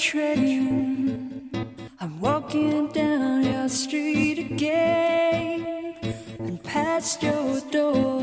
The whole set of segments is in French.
train. I'm walking down your street again and past your door.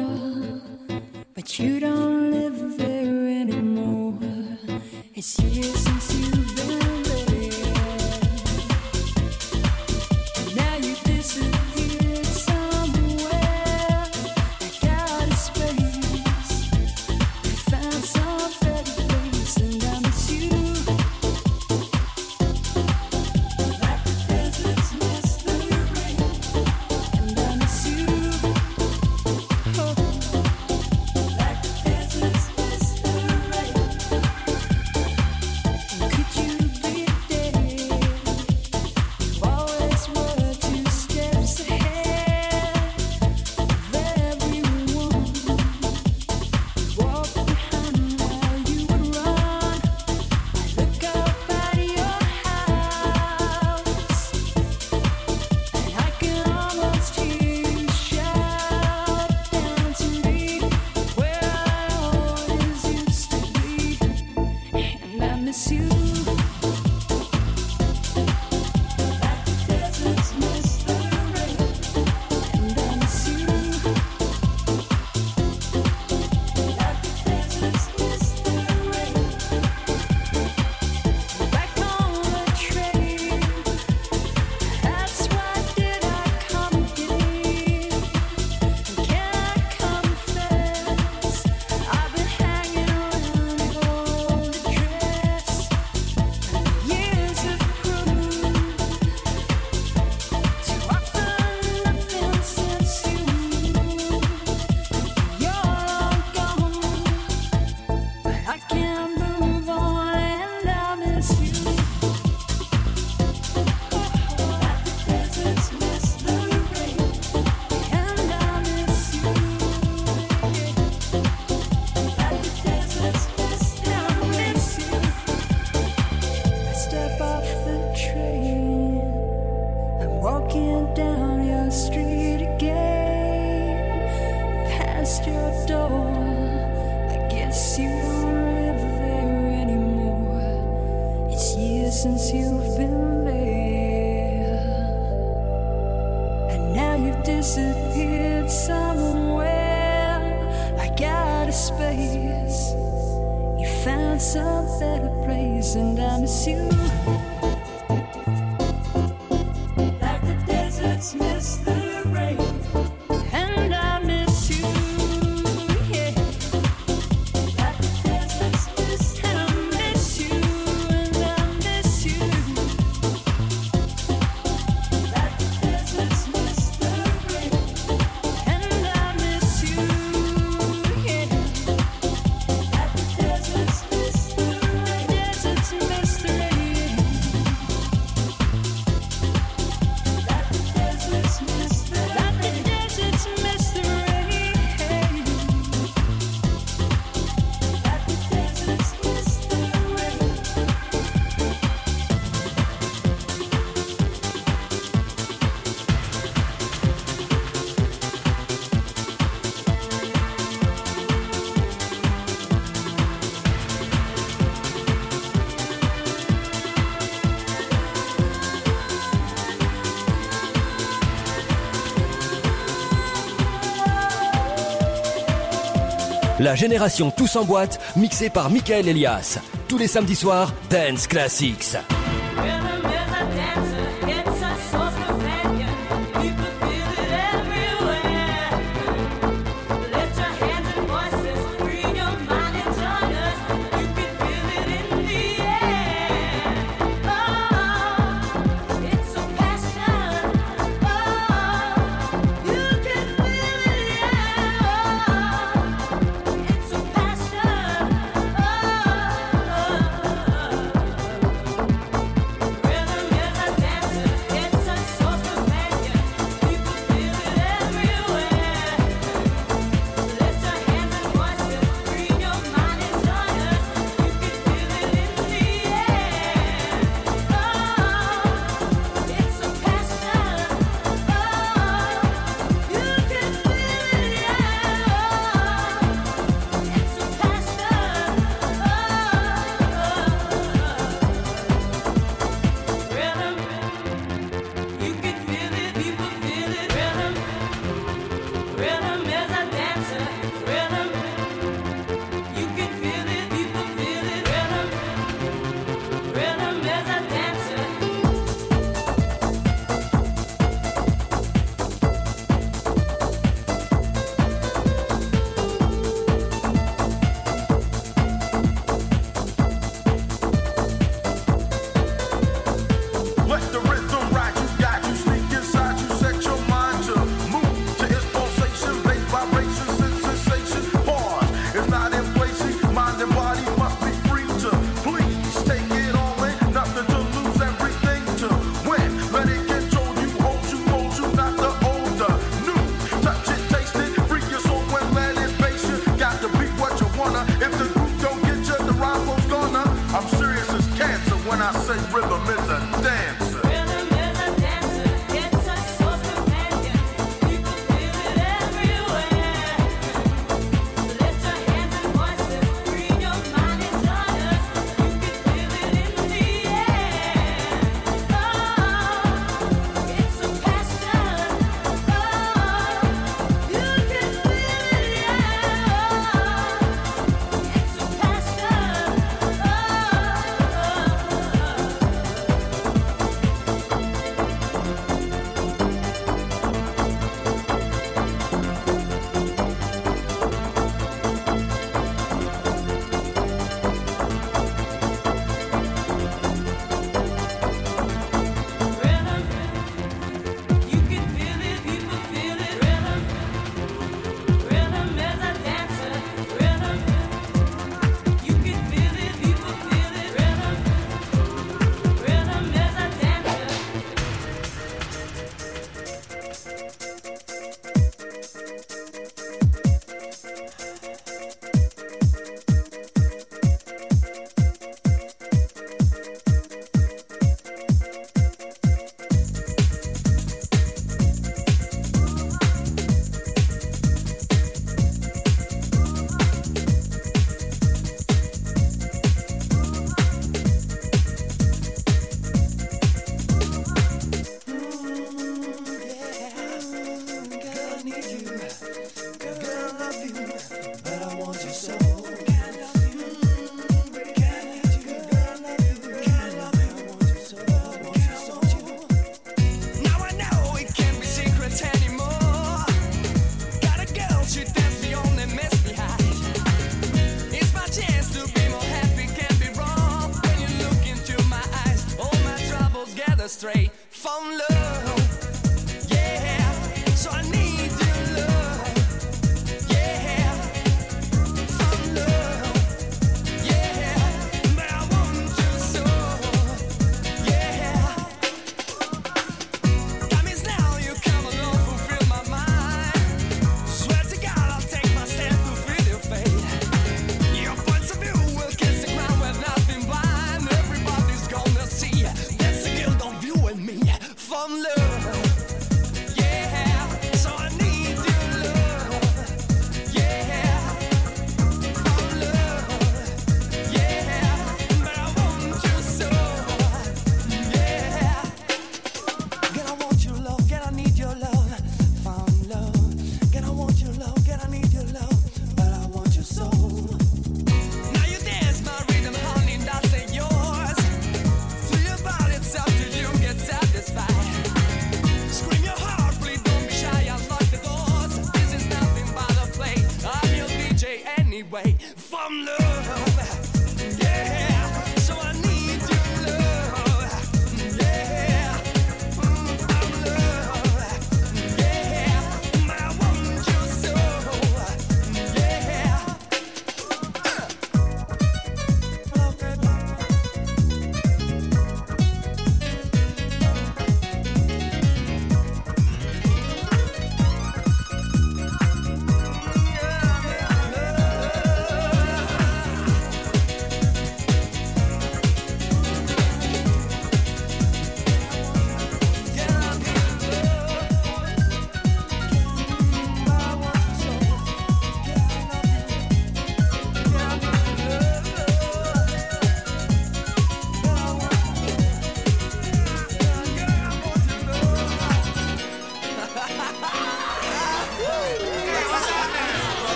la génération Tous en boîte, mixée par Michael Elias. Tous les samedis soirs, Dance Classics.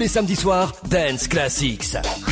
Les samedis soirs, Dance Classics.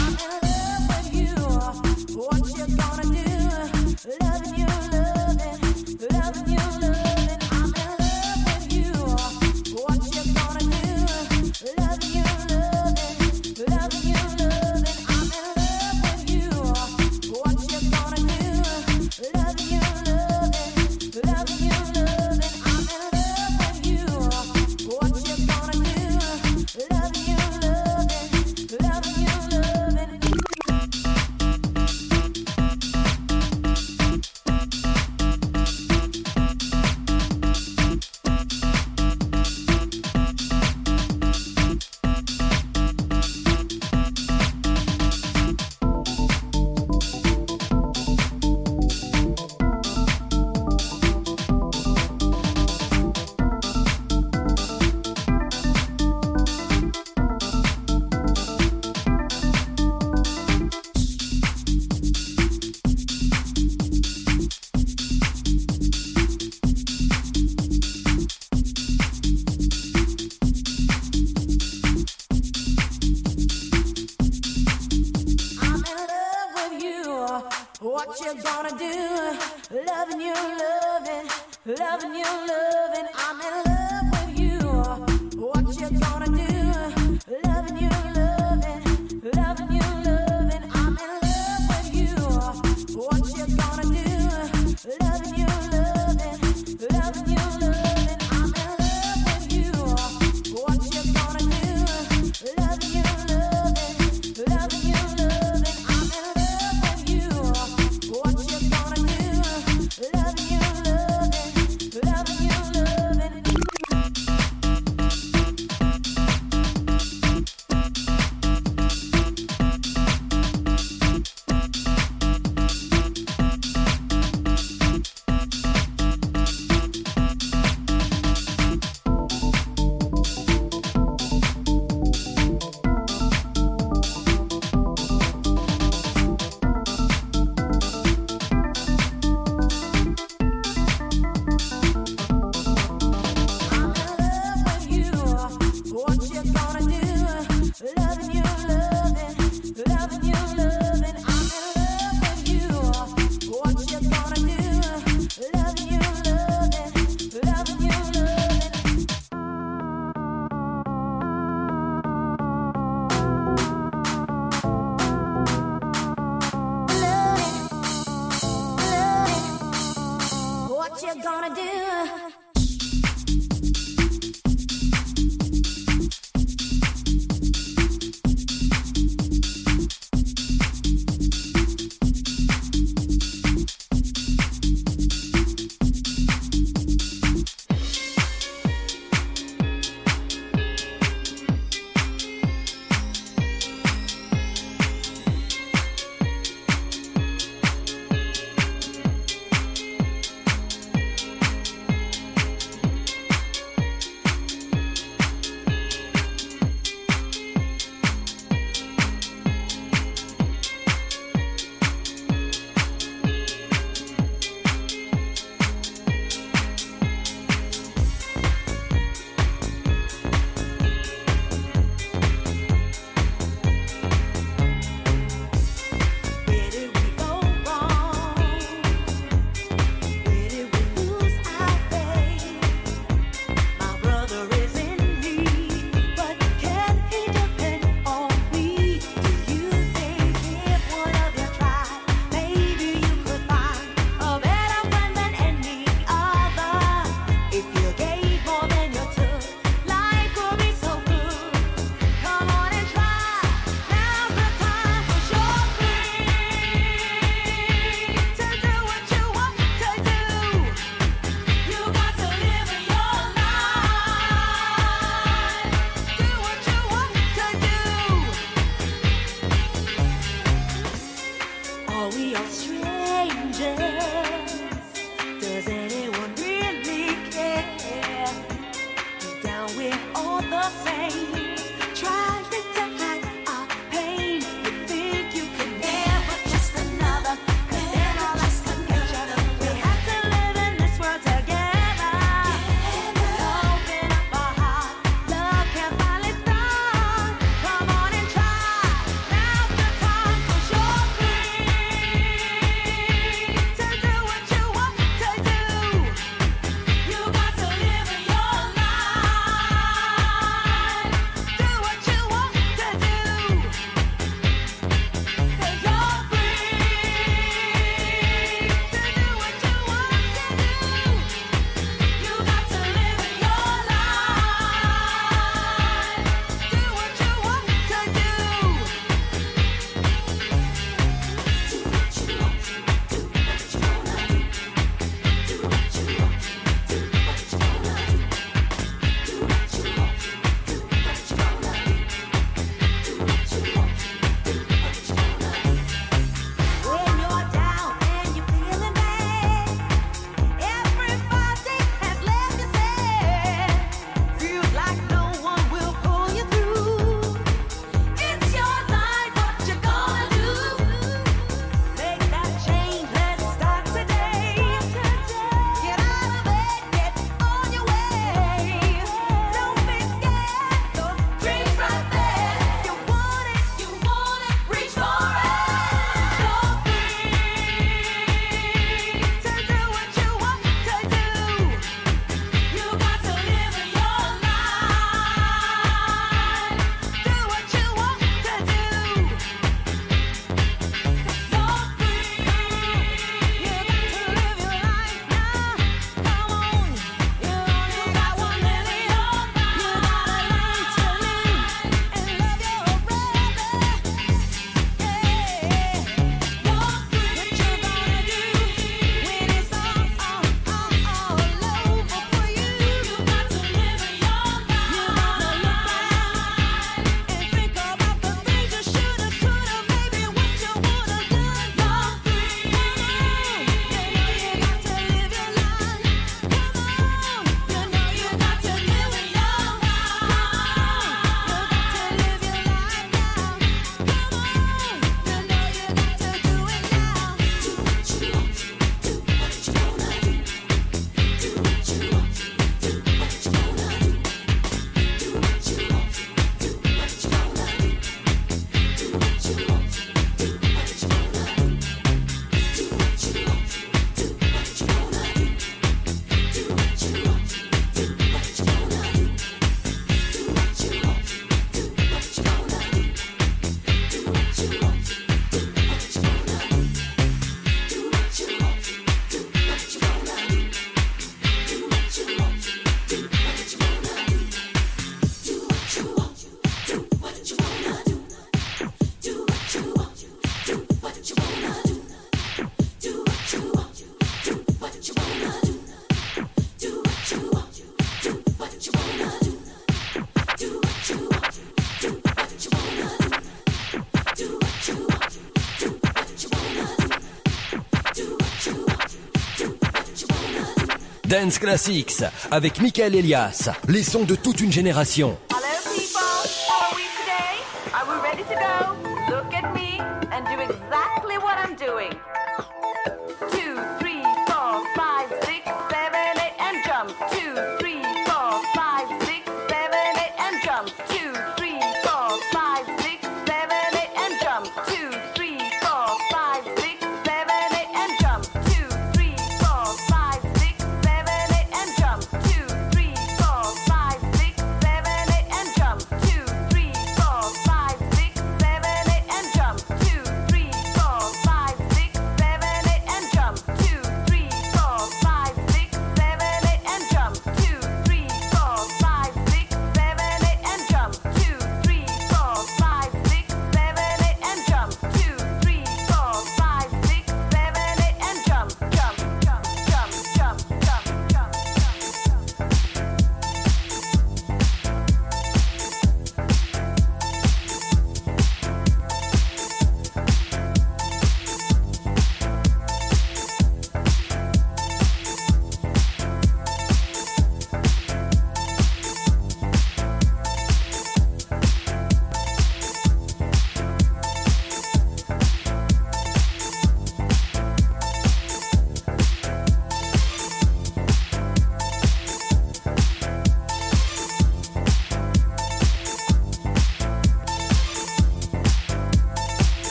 Classics avec Michael Elias, les sons de toute une génération.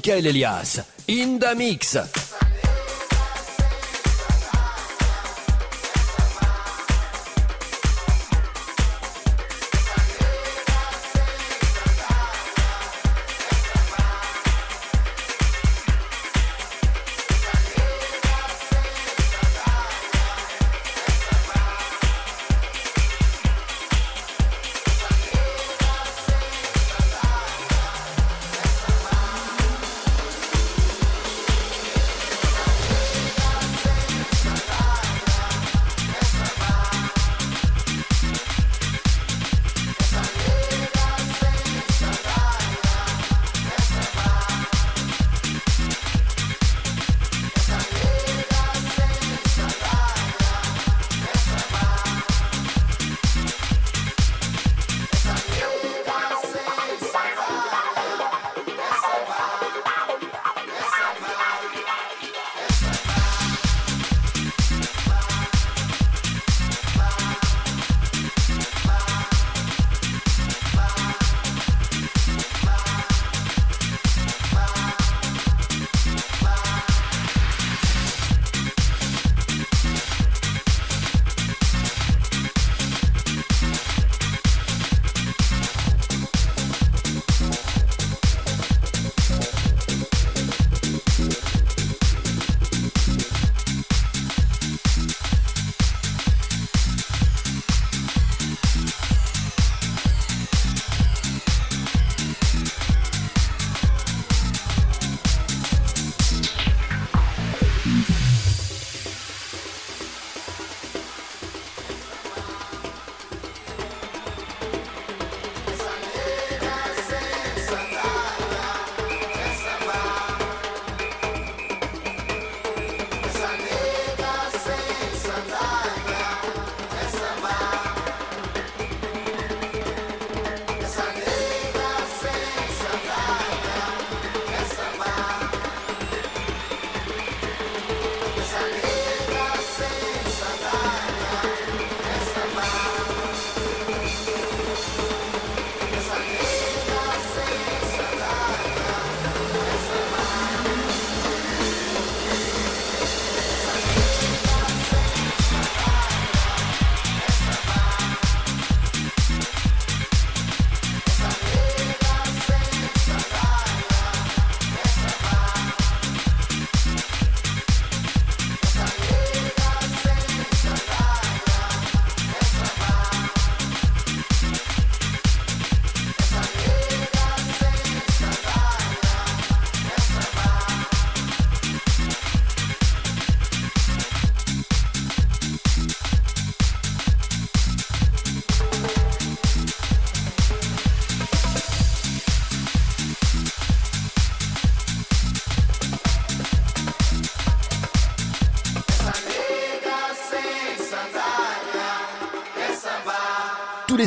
Michael Elias. In the Mix.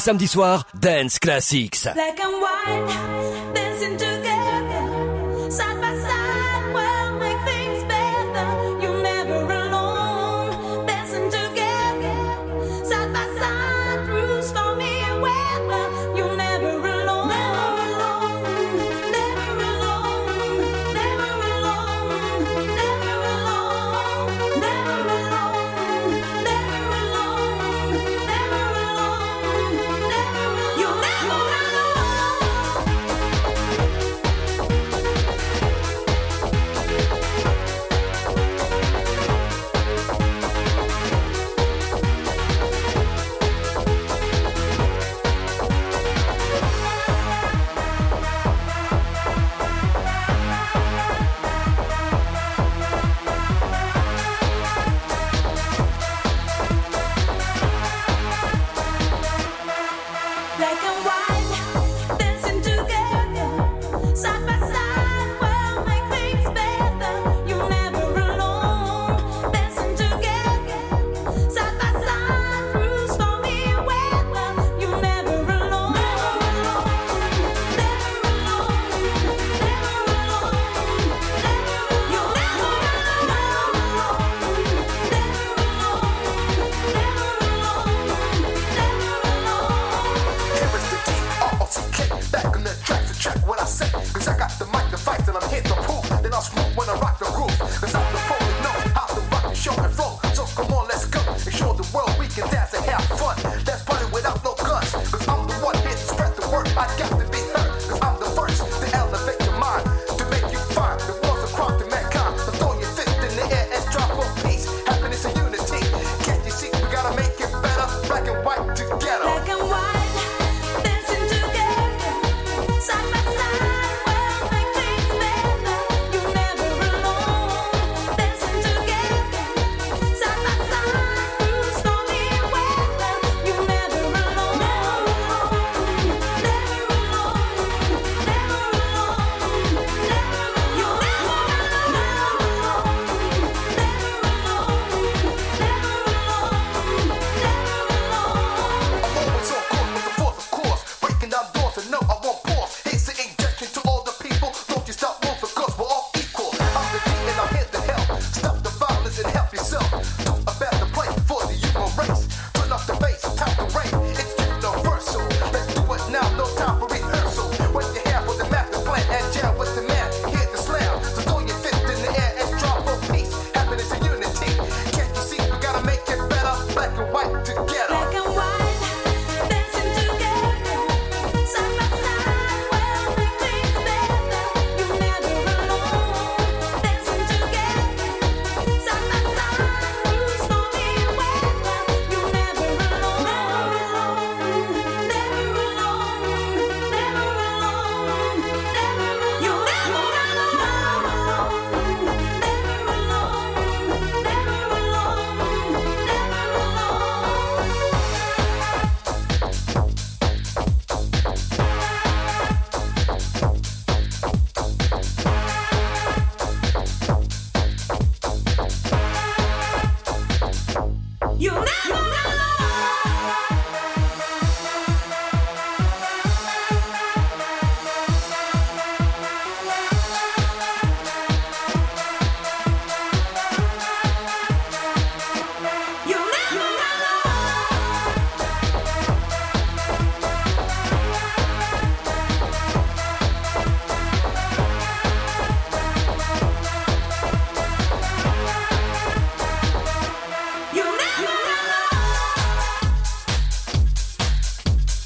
Samedi soir, Dance Classics.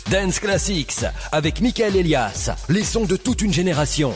Dance Classics avec Michael Elias, les sons de toute une génération.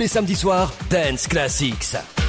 Les samedis soirs, Dance Classics.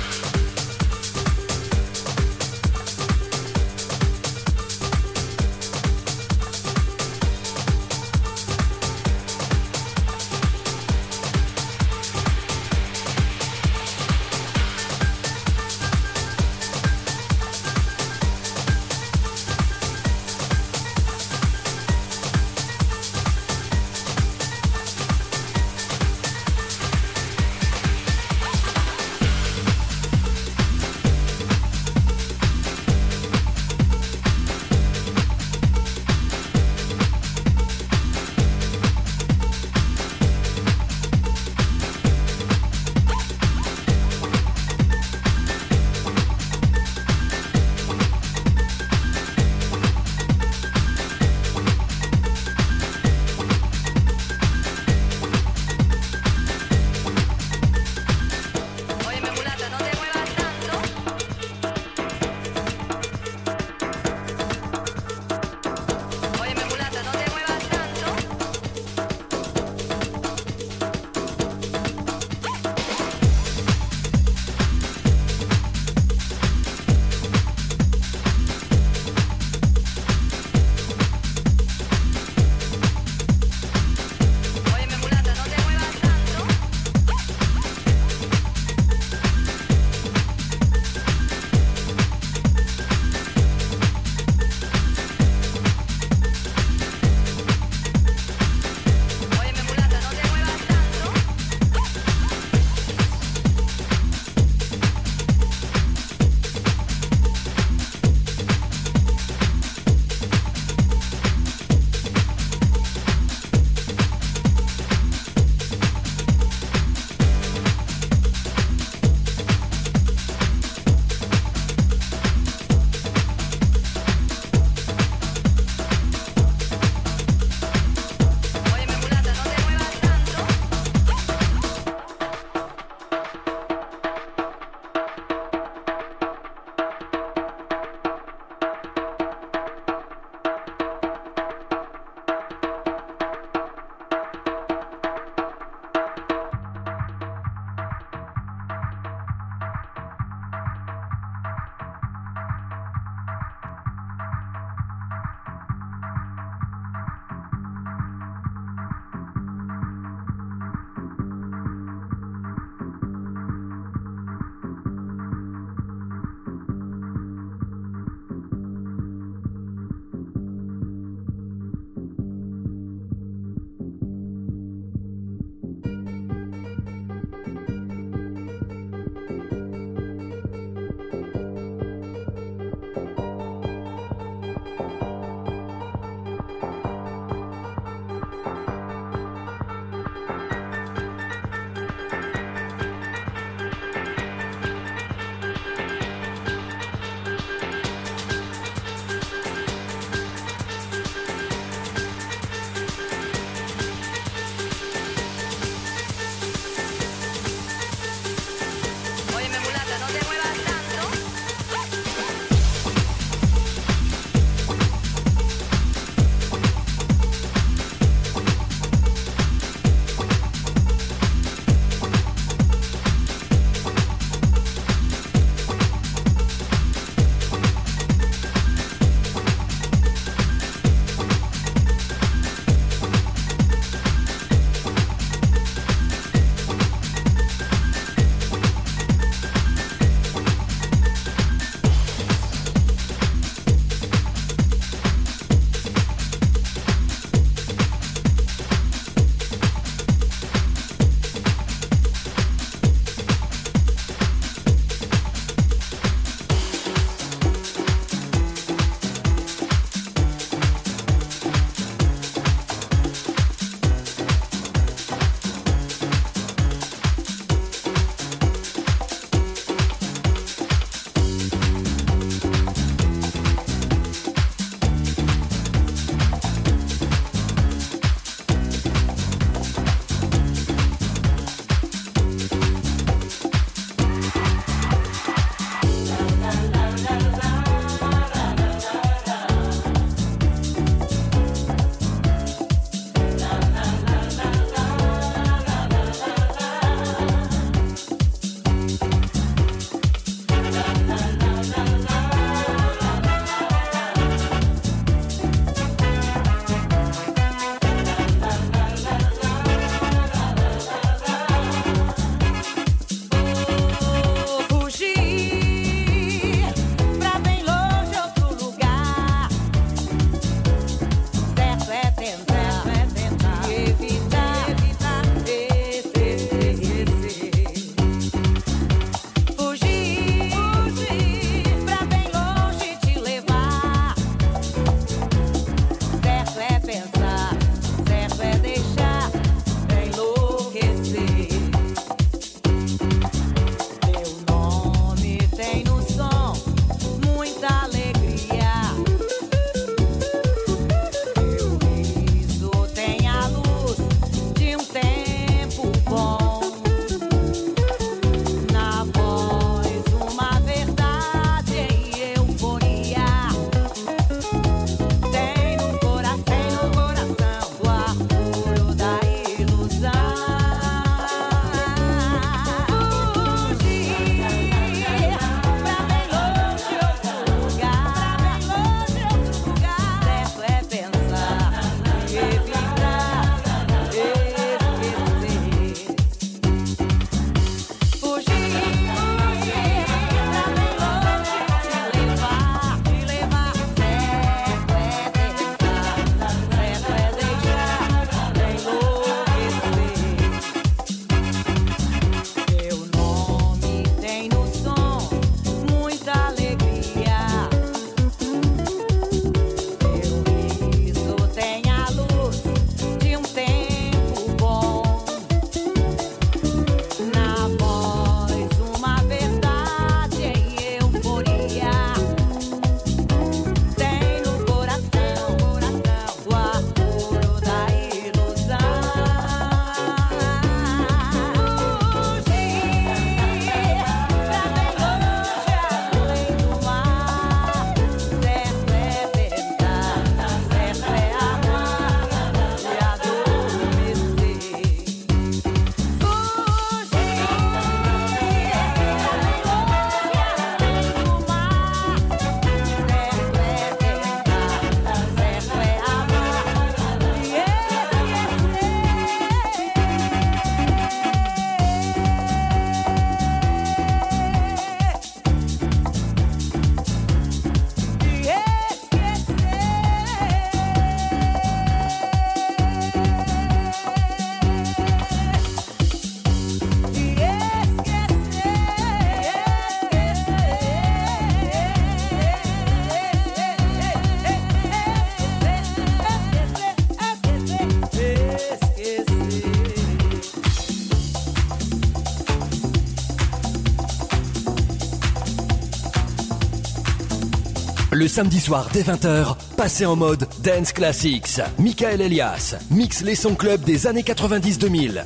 Samedi soir dès 20h, passez en mode Dance Classics. Michael Elias mixe les sons club des années 90-2000.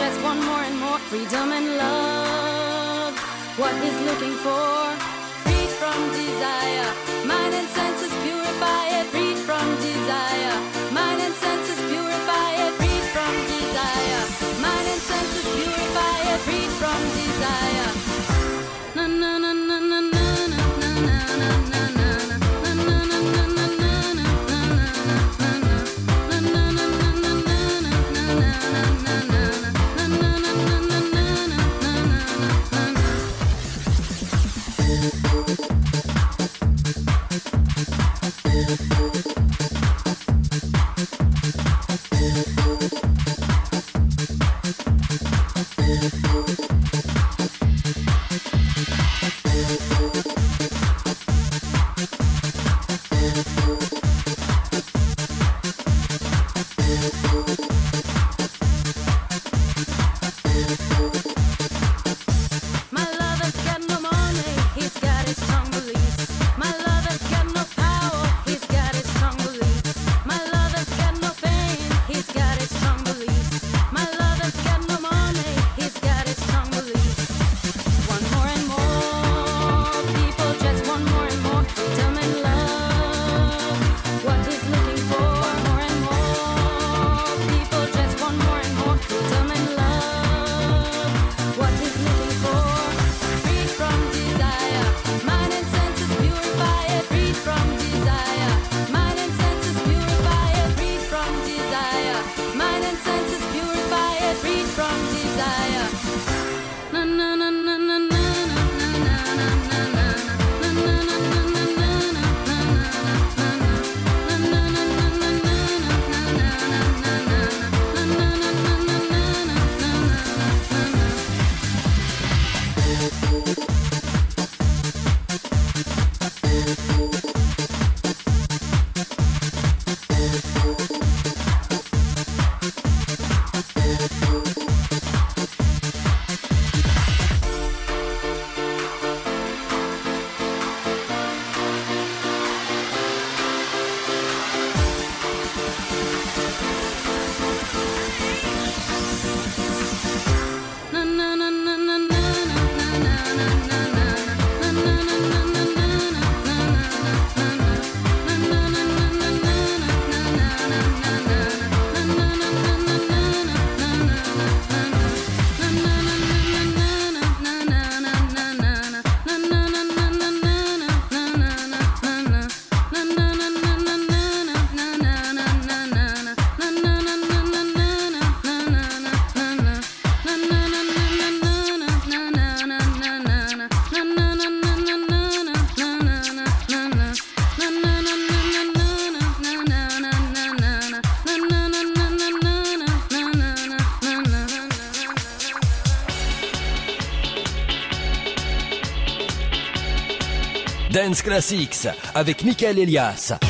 just want more and more freedom and love. What is looking for, freed from desire, mind and senses purify it, freed from desire, mind and senses purify it, freed from desire, mind and senses purify it, freed from desire. Na na na na na Classics avec Michael Elias.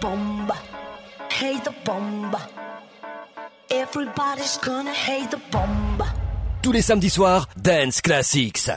bomb. Hate the bomb. Everybody's gonna hate the bomb. Tous les samedis soirs, Dance Classics.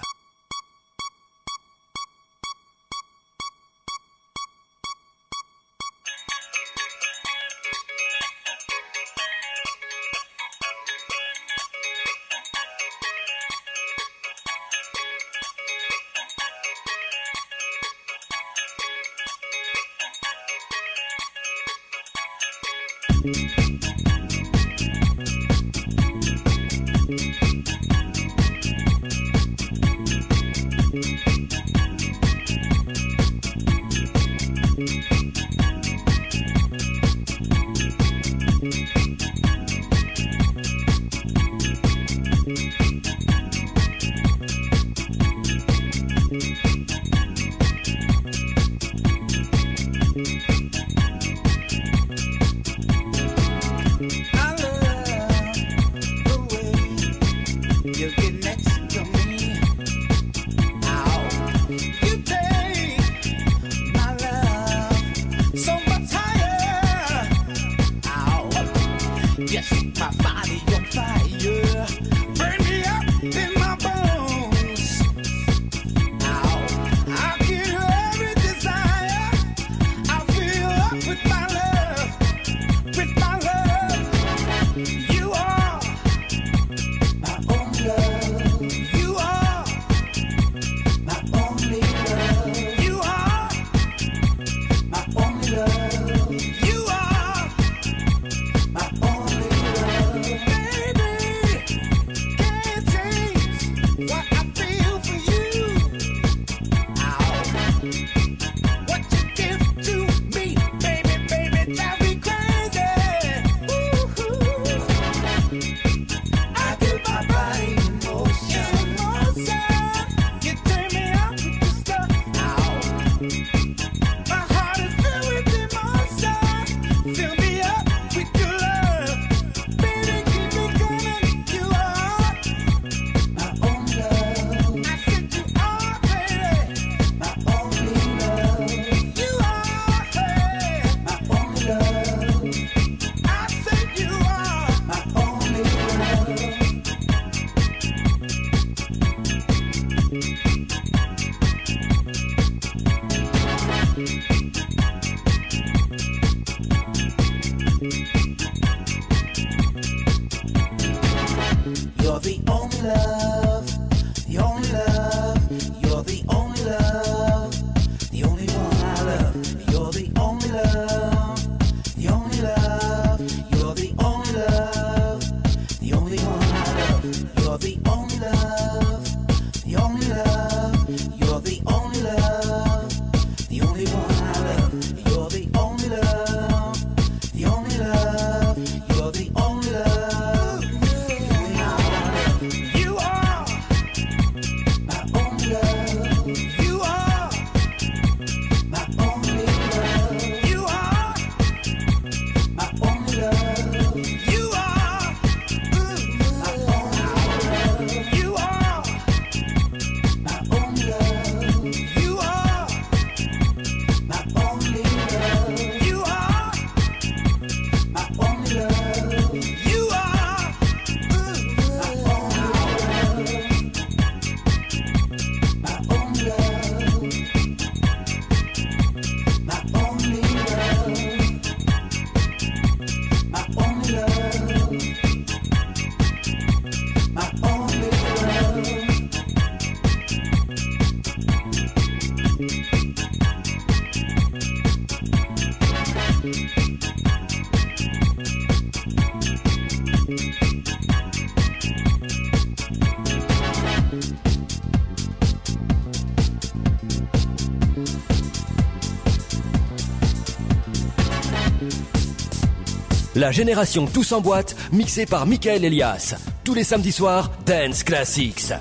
la génération Tous en boîte, mixée par Michael Elias. Tous les samedis soirs, Dance Classics.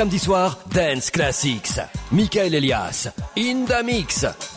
Samedis soirs, Dance Classics. Michael Elias, in mix.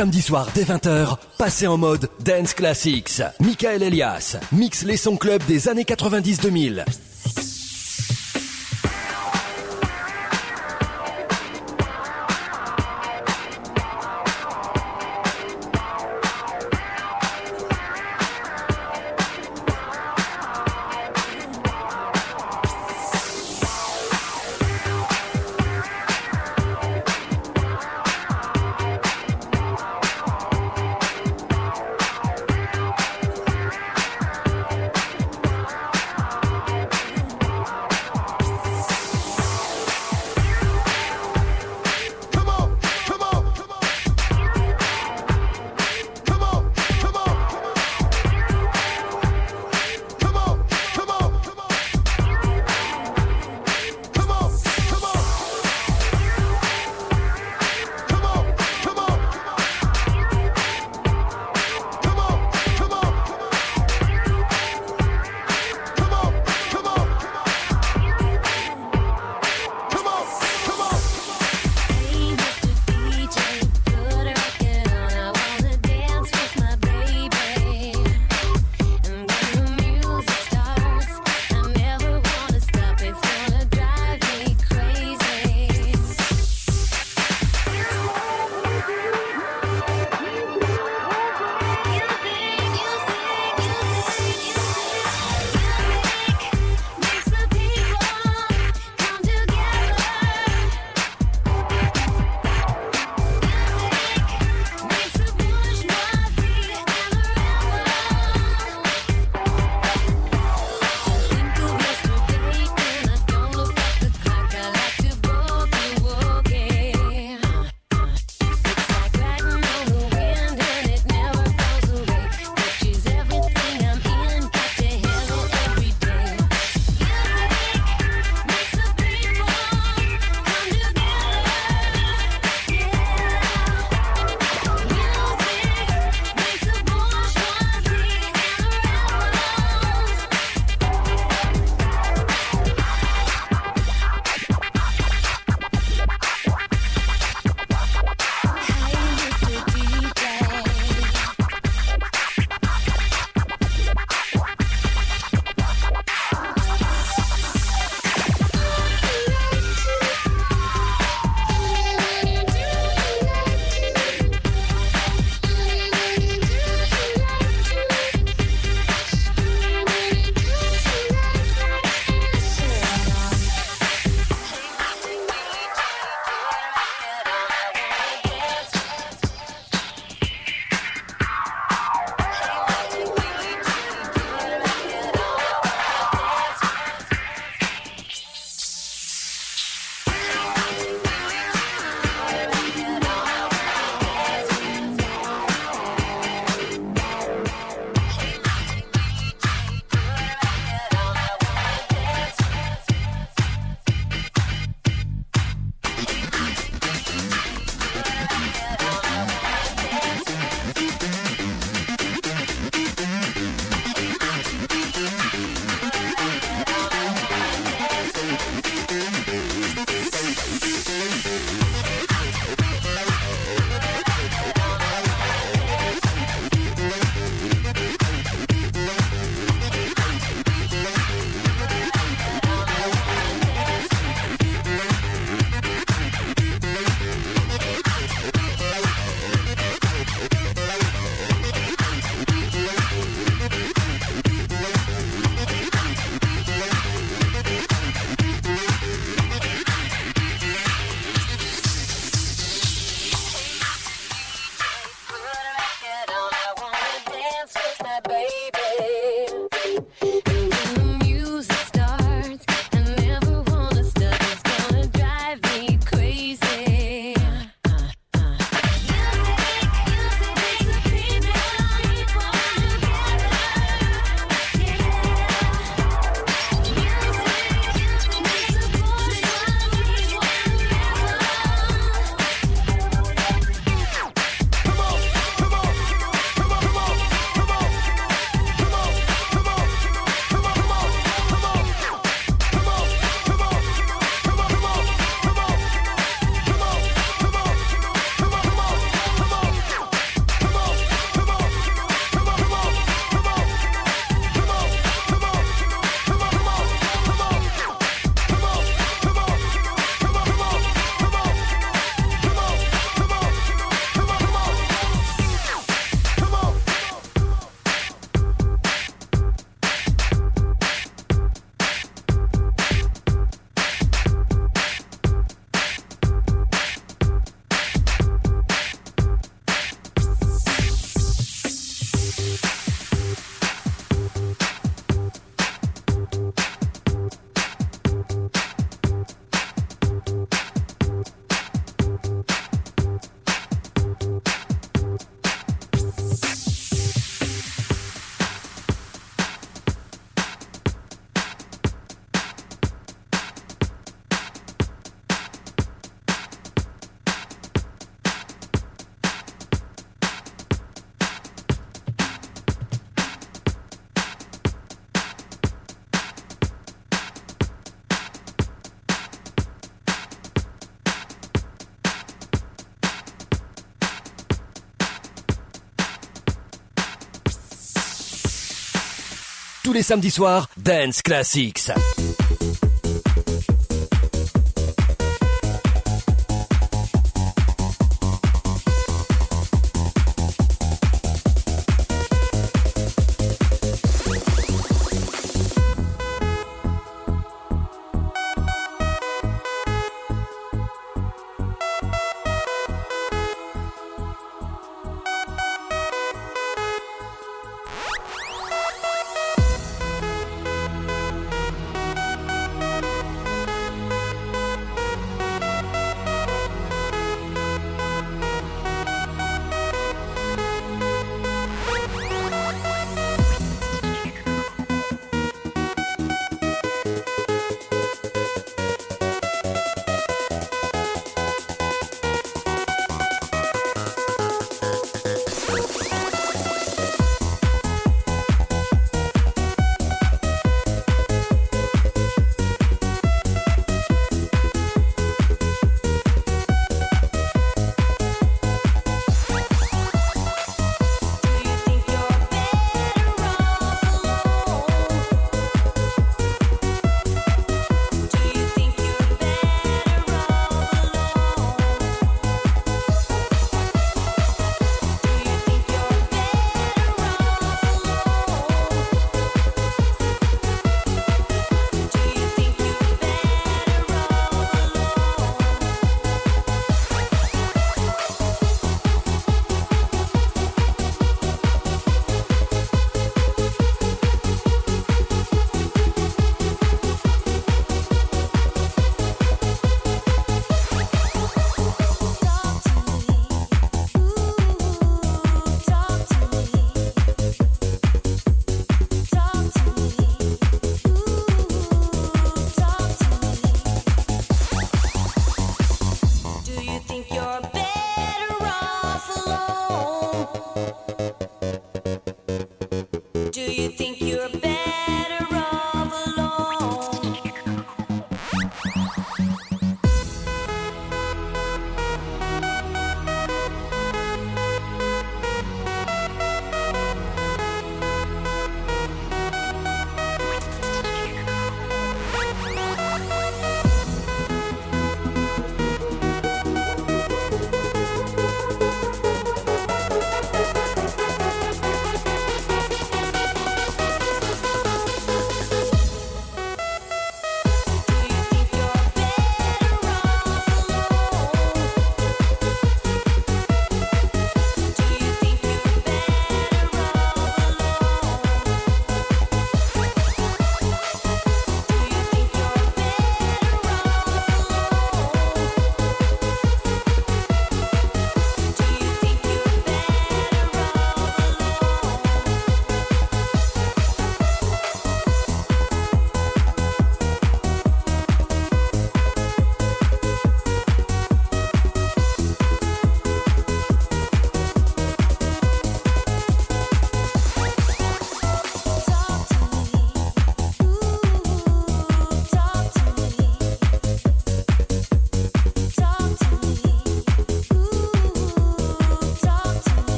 Samedi soir dès 20h, passez en mode Dance Classics. Michael Elias mixe les sons club des années 90-2000. Les samedis soirs, Dance Classics.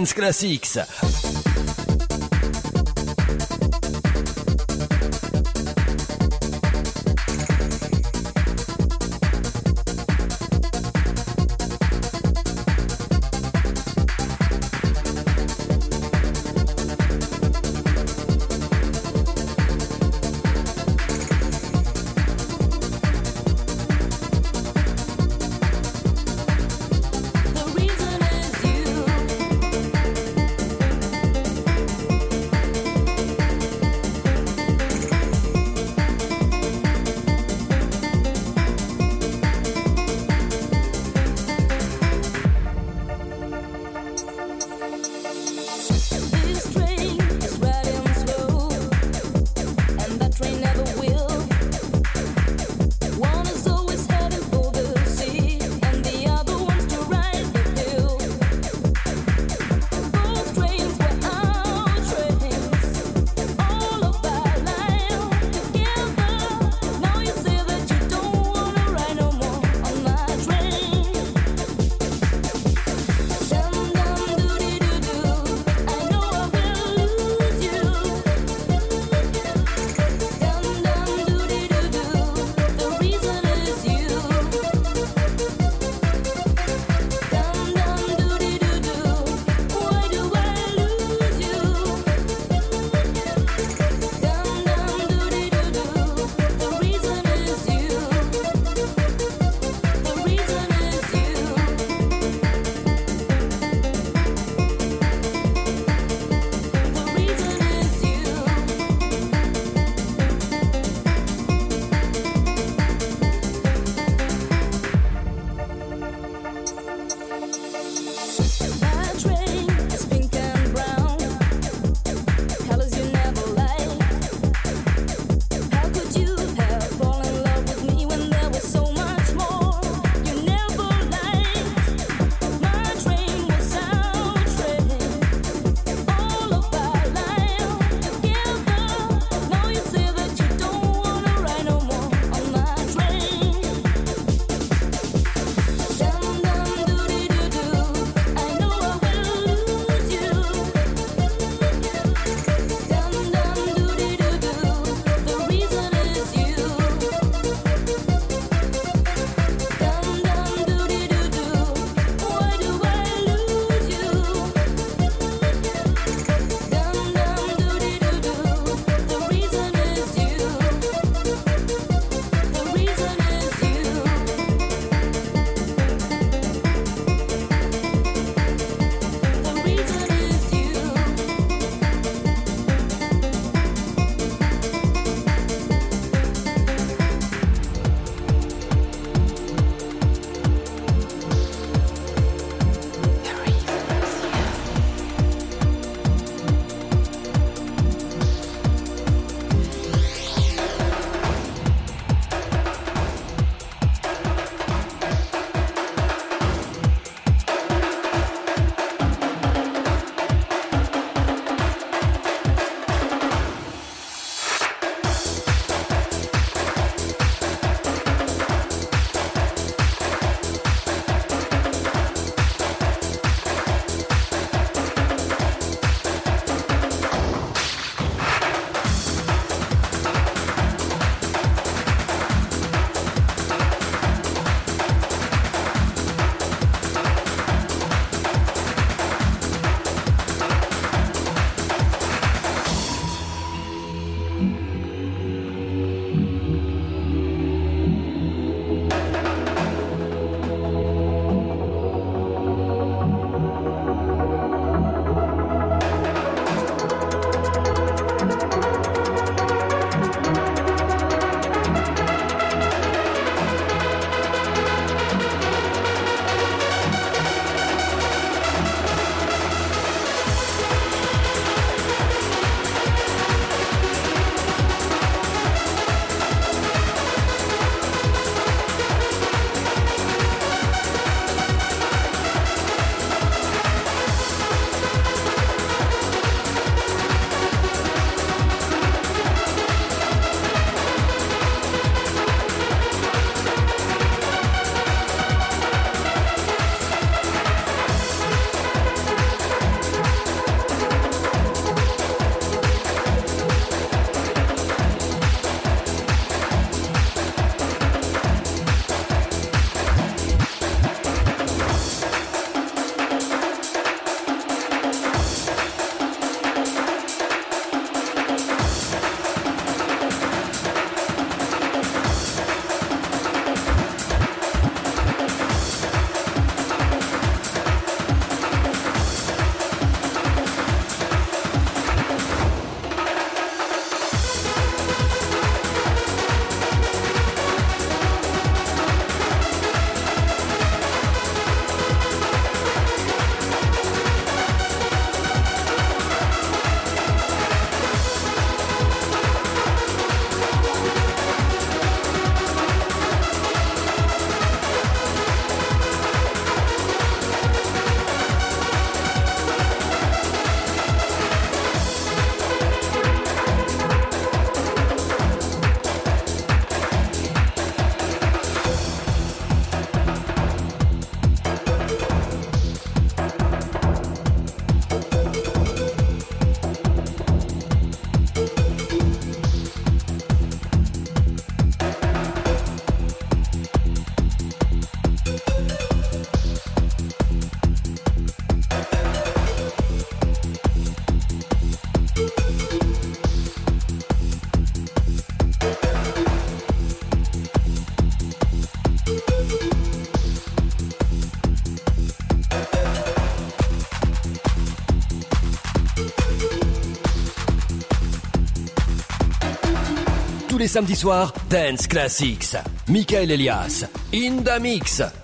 svensk klassik. Samedis soirs, Dance Classics. Michael Elias, in the mix.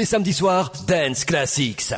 Les samedis soirs, Dance Classics.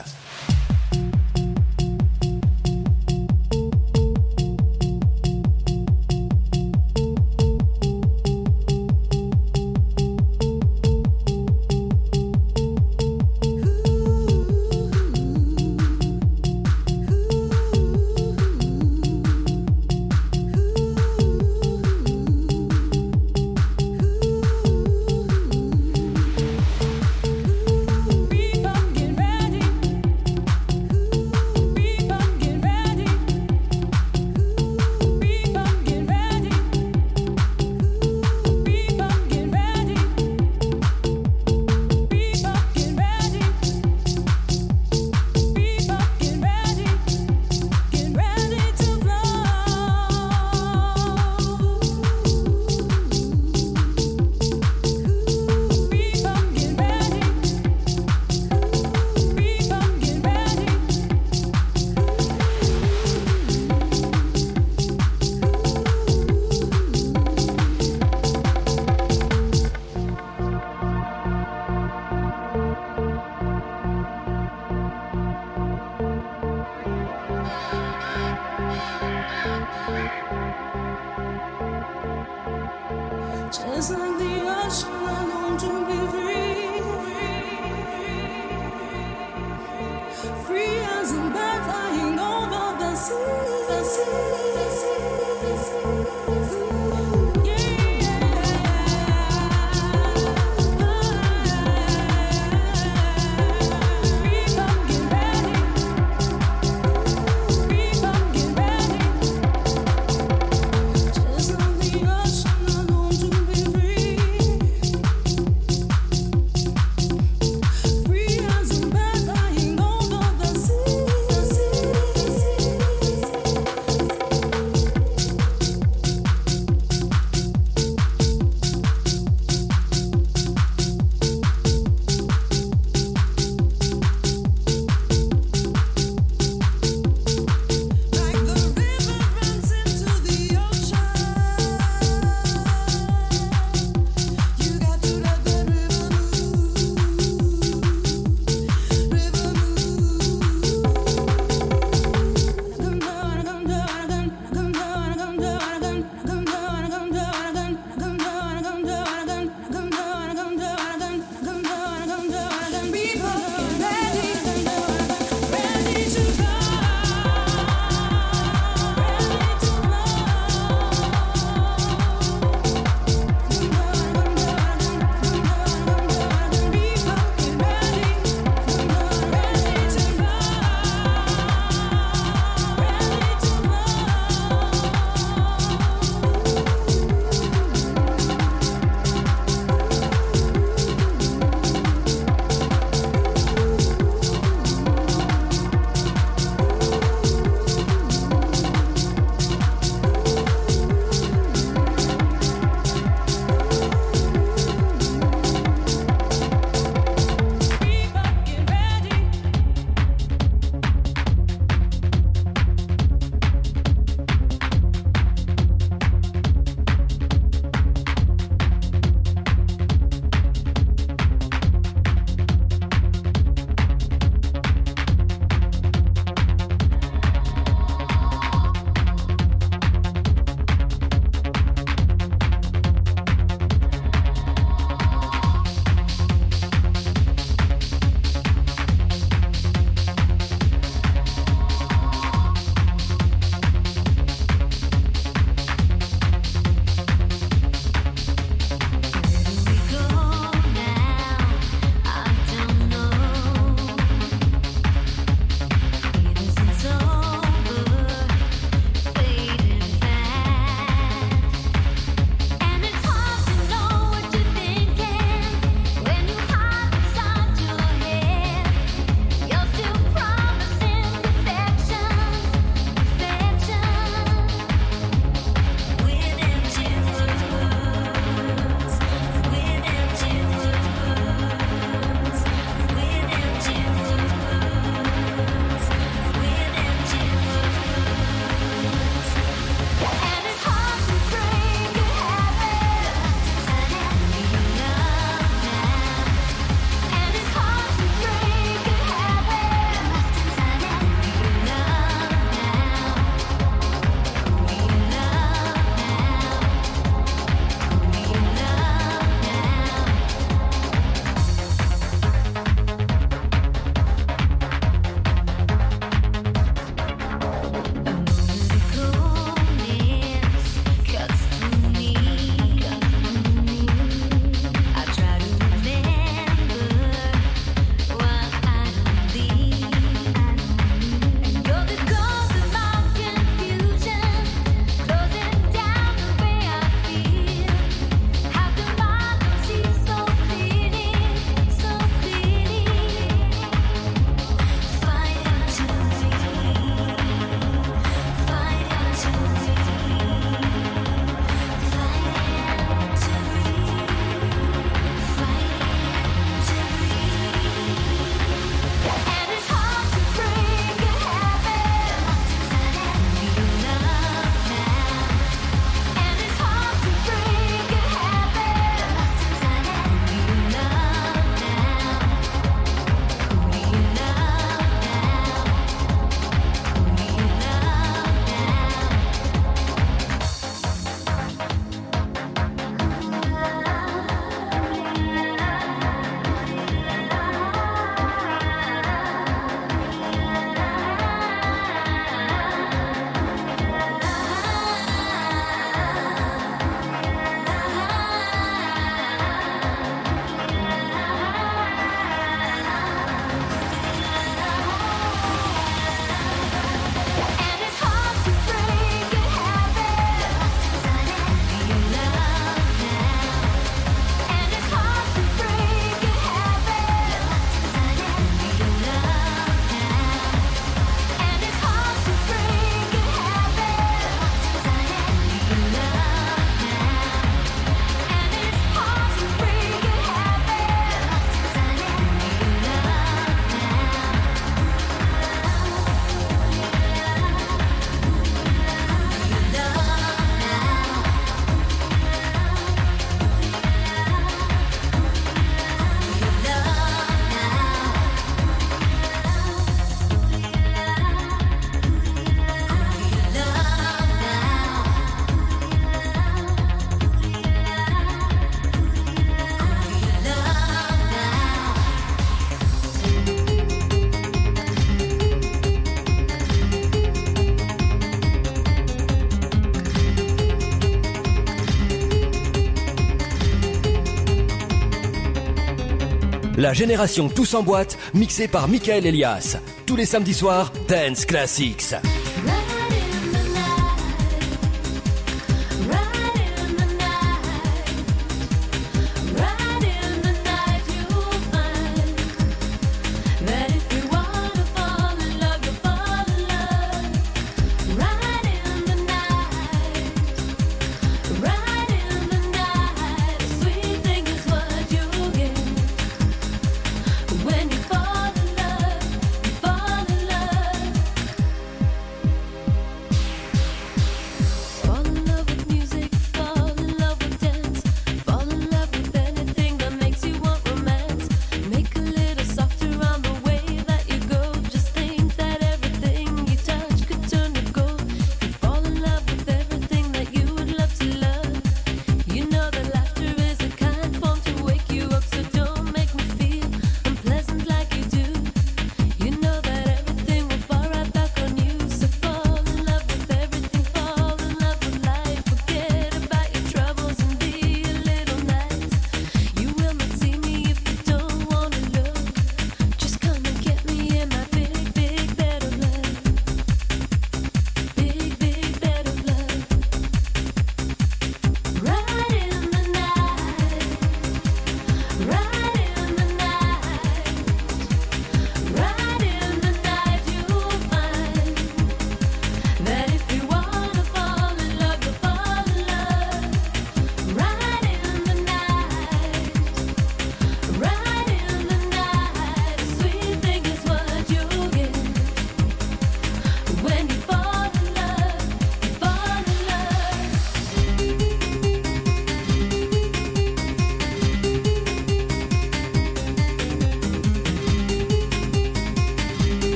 La génération Tous en boîte, mixée par Michael Elias. Tous les samedis soirs, Dance Classics.